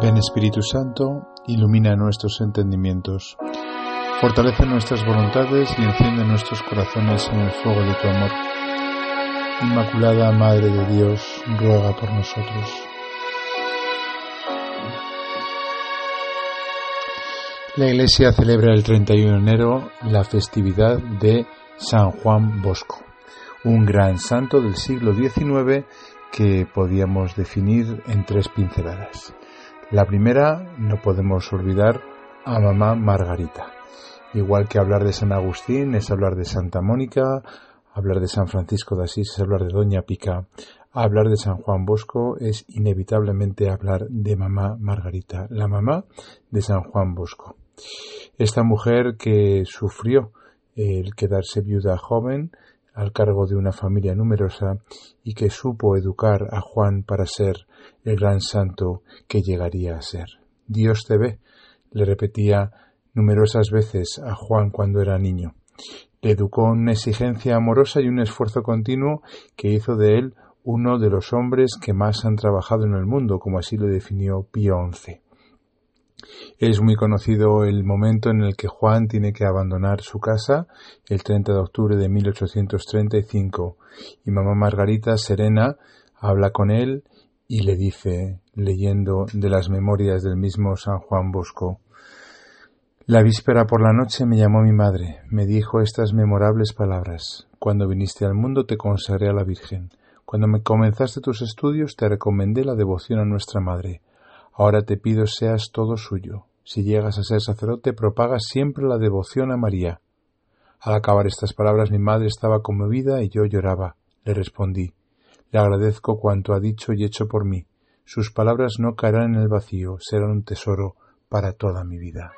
Ven Espíritu Santo, ilumina nuestros entendimientos, fortalece nuestras voluntades y enciende nuestros corazones en el fuego de tu amor. Inmaculada Madre de Dios, ruega por nosotros. La Iglesia celebra el 31 de enero la festividad de San Juan Bosco, un gran santo del siglo XIX que podíamos definir en tres pinceladas. La primera, no podemos olvidar a mamá Margarita. Igual que hablar de San Agustín es hablar de Santa Mónica, hablar de San Francisco de Asís es hablar de Doña Pica, hablar de San Juan Bosco es inevitablemente hablar de mamá Margarita, la mamá de San Juan Bosco. Esta mujer que sufrió el quedarse viuda joven, al cargo de una familia numerosa y que supo educar a Juan para ser el gran santo que llegaría a ser. Dios te ve, le repetía numerosas veces a Juan cuando era niño. Le educó una exigencia amorosa y un esfuerzo continuo que hizo de él uno de los hombres que más han trabajado en el mundo, como así lo definió Pío XI. Es muy conocido el momento en el que Juan tiene que abandonar su casa el 30 de octubre de 1835 y mamá Margarita Serena habla con él y le dice, leyendo de las memorias del mismo San Juan Bosco, La víspera por la noche me llamó mi madre, me dijo estas memorables palabras. Cuando viniste al mundo te consagré a la Virgen. Cuando me comenzaste tus estudios te recomendé la devoción a nuestra Madre. Ahora te pido seas todo suyo. Si llegas a ser sacerdote, propaga siempre la devoción a María. Al acabar estas palabras mi madre estaba conmovida y yo lloraba. Le respondí Le agradezco cuanto ha dicho y hecho por mí. Sus palabras no caerán en el vacío, serán un tesoro para toda mi vida.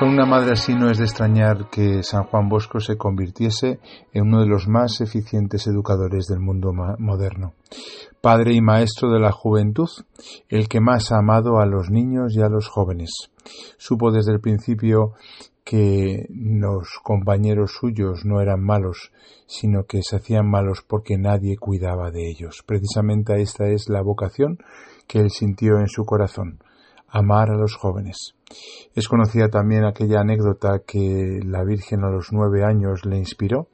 Con una madre así no es de extrañar que San Juan Bosco se convirtiese en uno de los más eficientes educadores del mundo moderno. Padre y maestro de la juventud, el que más ha amado a los niños y a los jóvenes. Supo desde el principio que los compañeros suyos no eran malos, sino que se hacían malos porque nadie cuidaba de ellos. Precisamente esta es la vocación que él sintió en su corazón, amar a los jóvenes. Es conocida también aquella anécdota que la Virgen a los nueve años le inspiró.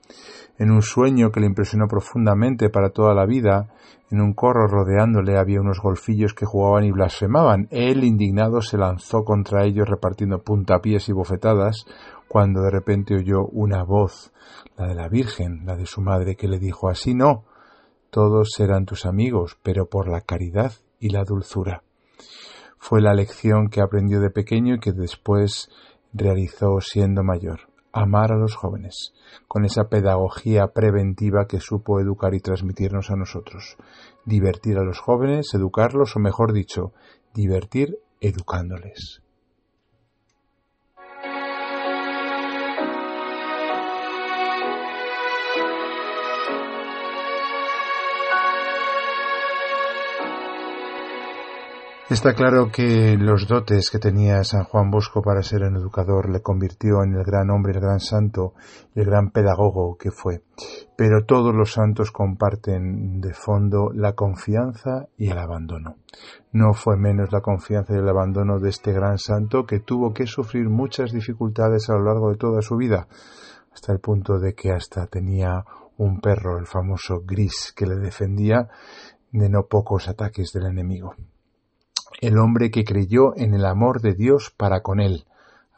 En un sueño que le impresionó profundamente para toda la vida, en un corro rodeándole había unos golfillos que jugaban y blasfemaban. Él, indignado, se lanzó contra ellos repartiendo puntapiés y bofetadas, cuando de repente oyó una voz, la de la Virgen, la de su madre, que le dijo Así no, todos serán tus amigos, pero por la caridad y la dulzura. Fue la lección que aprendió de pequeño y que después realizó siendo mayor. Amar a los jóvenes, con esa pedagogía preventiva que supo educar y transmitirnos a nosotros. Divertir a los jóvenes, educarlos, o mejor dicho, divertir educándoles. Está claro que los dotes que tenía San Juan Bosco para ser un educador le convirtió en el gran hombre, el gran santo y el gran pedagogo que fue. Pero todos los santos comparten de fondo la confianza y el abandono. No fue menos la confianza y el abandono de este gran santo que tuvo que sufrir muchas dificultades a lo largo de toda su vida, hasta el punto de que hasta tenía un perro, el famoso gris, que le defendía de no pocos ataques del enemigo el hombre que creyó en el amor de Dios para con él.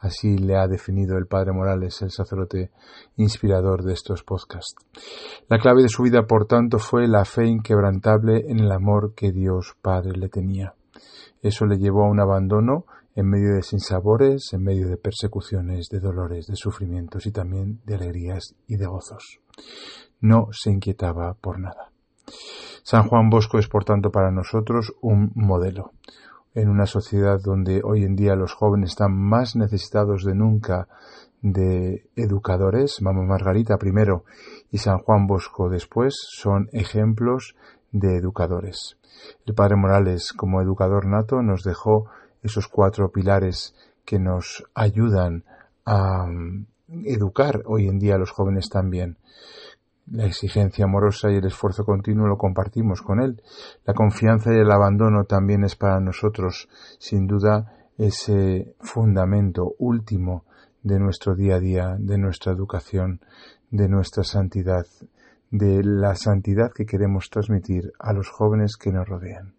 Así le ha definido el padre Morales, el sacerdote inspirador de estos podcasts. La clave de su vida, por tanto, fue la fe inquebrantable en el amor que Dios Padre le tenía. Eso le llevó a un abandono en medio de sinsabores, en medio de persecuciones, de dolores, de sufrimientos y también de alegrías y de gozos. No se inquietaba por nada. San Juan Bosco es, por tanto, para nosotros un modelo, en una sociedad donde hoy en día los jóvenes están más necesitados de nunca de educadores, Mamá Margarita primero y San Juan Bosco después, son ejemplos de educadores. El Padre Morales, como educador nato, nos dejó esos cuatro pilares que nos ayudan a mm, educar hoy en día a los jóvenes también. La exigencia amorosa y el esfuerzo continuo lo compartimos con Él. La confianza y el abandono también es para nosotros, sin duda, ese fundamento último de nuestro día a día, de nuestra educación, de nuestra santidad, de la santidad que queremos transmitir a los jóvenes que nos rodean.